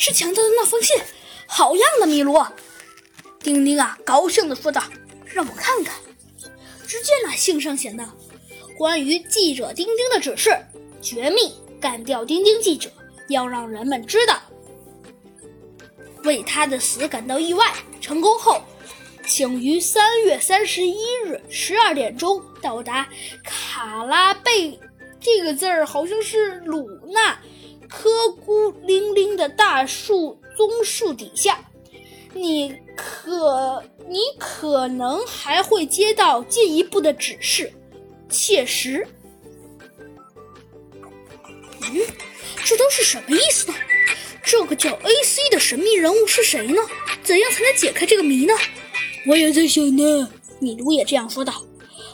是强盗的那封信，好样的，米罗！丁丁啊，高兴地说道：“让我看看。”只见那信上写道：“关于记者丁丁的指示，绝密，干掉丁丁记者，要让人们知道。为他的死感到意外。成功后，请于三月三十一日十二点钟到达卡拉贝。这个字儿好像是鲁纳科孤零零的大树棕树底下。你可你可能还会接到进一步的指示。切实。嗯，这都是什么意思呢？这个叫 A.C 的神秘人物是谁呢？怎样才能解开这个谜呢？我也在想呢。米卢也这样说道。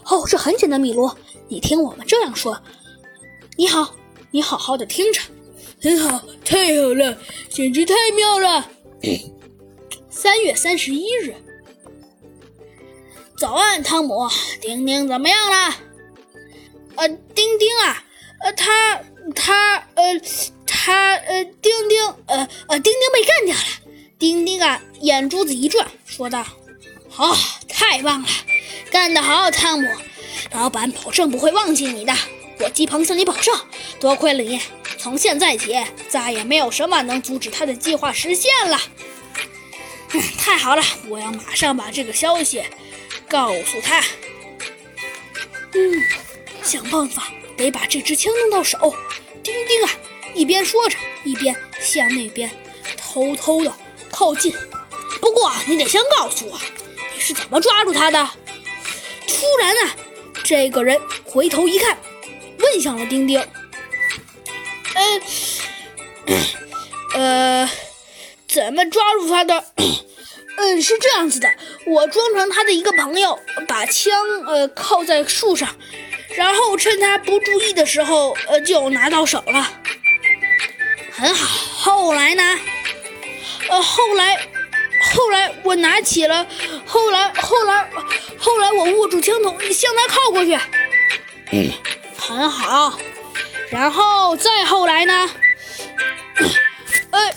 哦，这很简单，米卢，你听我们这样说。你好，你好好的听着。很好，太好了，简直太妙了。三月三十一日。早安，汤姆，丁丁怎么样了？呃，丁丁啊，呃，他他呃他呃，丁丁呃呃，丁丁被干掉了。丁丁啊，眼珠子一转，说道：“好，太棒了，干得好，汤姆！老板保证不会忘记你的。我鸡鹏向你保证，多亏了你，从现在起，再也没有什么能阻止他的计划实现了。太好了，我要马上把这个消息告诉他。嗯，想办法得把这支枪弄到手。丁丁啊，一边说着，一边向那边偷偷的。”靠近，不过你得先告诉我，你是怎么抓住他的？突然啊，这个人回头一看，问向了丁丁。呃，呃，怎么抓住他的？嗯，是这样子的，我装成他的一个朋友，把枪呃靠在树上，然后趁他不注意的时候，呃就拿到手了。很好，后来呢？呃，后来，后来我拿起了，后来，后来，后来我握住枪筒向他靠过去。嗯，很好。然后再后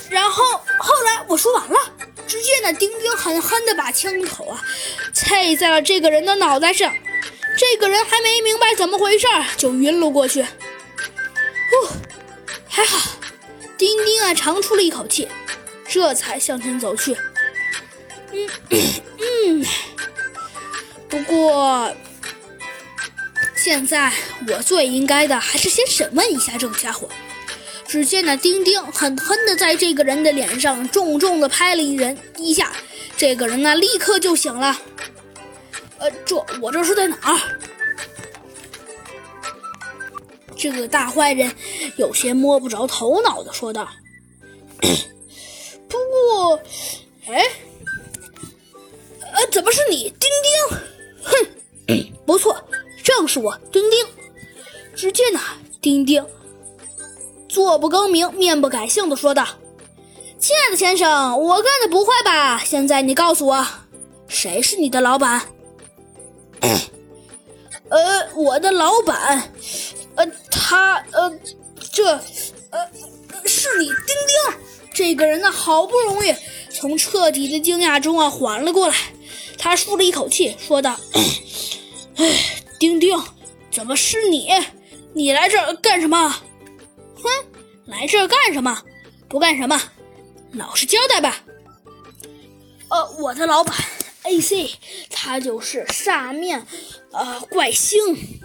然后后来我说完了。只见那丁丁狠狠地把枪口啊，刺在了这个人的脑袋上。这个人还没明白怎么回事，就晕了过去。哦，还好，丁丁啊，长出了一口气。这才向前走去。嗯嗯，不过现在我最应该的还是先审问一下这个家伙。只见那丁丁狠狠地在这个人的脸上重重地拍了一人一下，这个人呢立刻就醒了。呃，这我这是在哪儿？这个大坏人有些摸不着头脑地说道。不过，哎，呃，怎么是你，丁丁？哼，不错，正是我，丁丁。只见呢，丁丁坐不更名，面不改姓的说道：“亲爱的先生，我干的不坏吧？现在你告诉我，谁是你的老板？” 呃，我的老板，呃，他，呃，这，呃，是你，丁丁。这个人呢，好不容易从彻底的惊讶中啊缓了过来，他舒了一口气，说道：“哎，丁丁，怎么是你？你来这儿干什么？哼，来这儿干什么？不干什么，老实交代吧。呃，我的老板 A.C，他就是煞面，呃，怪星。”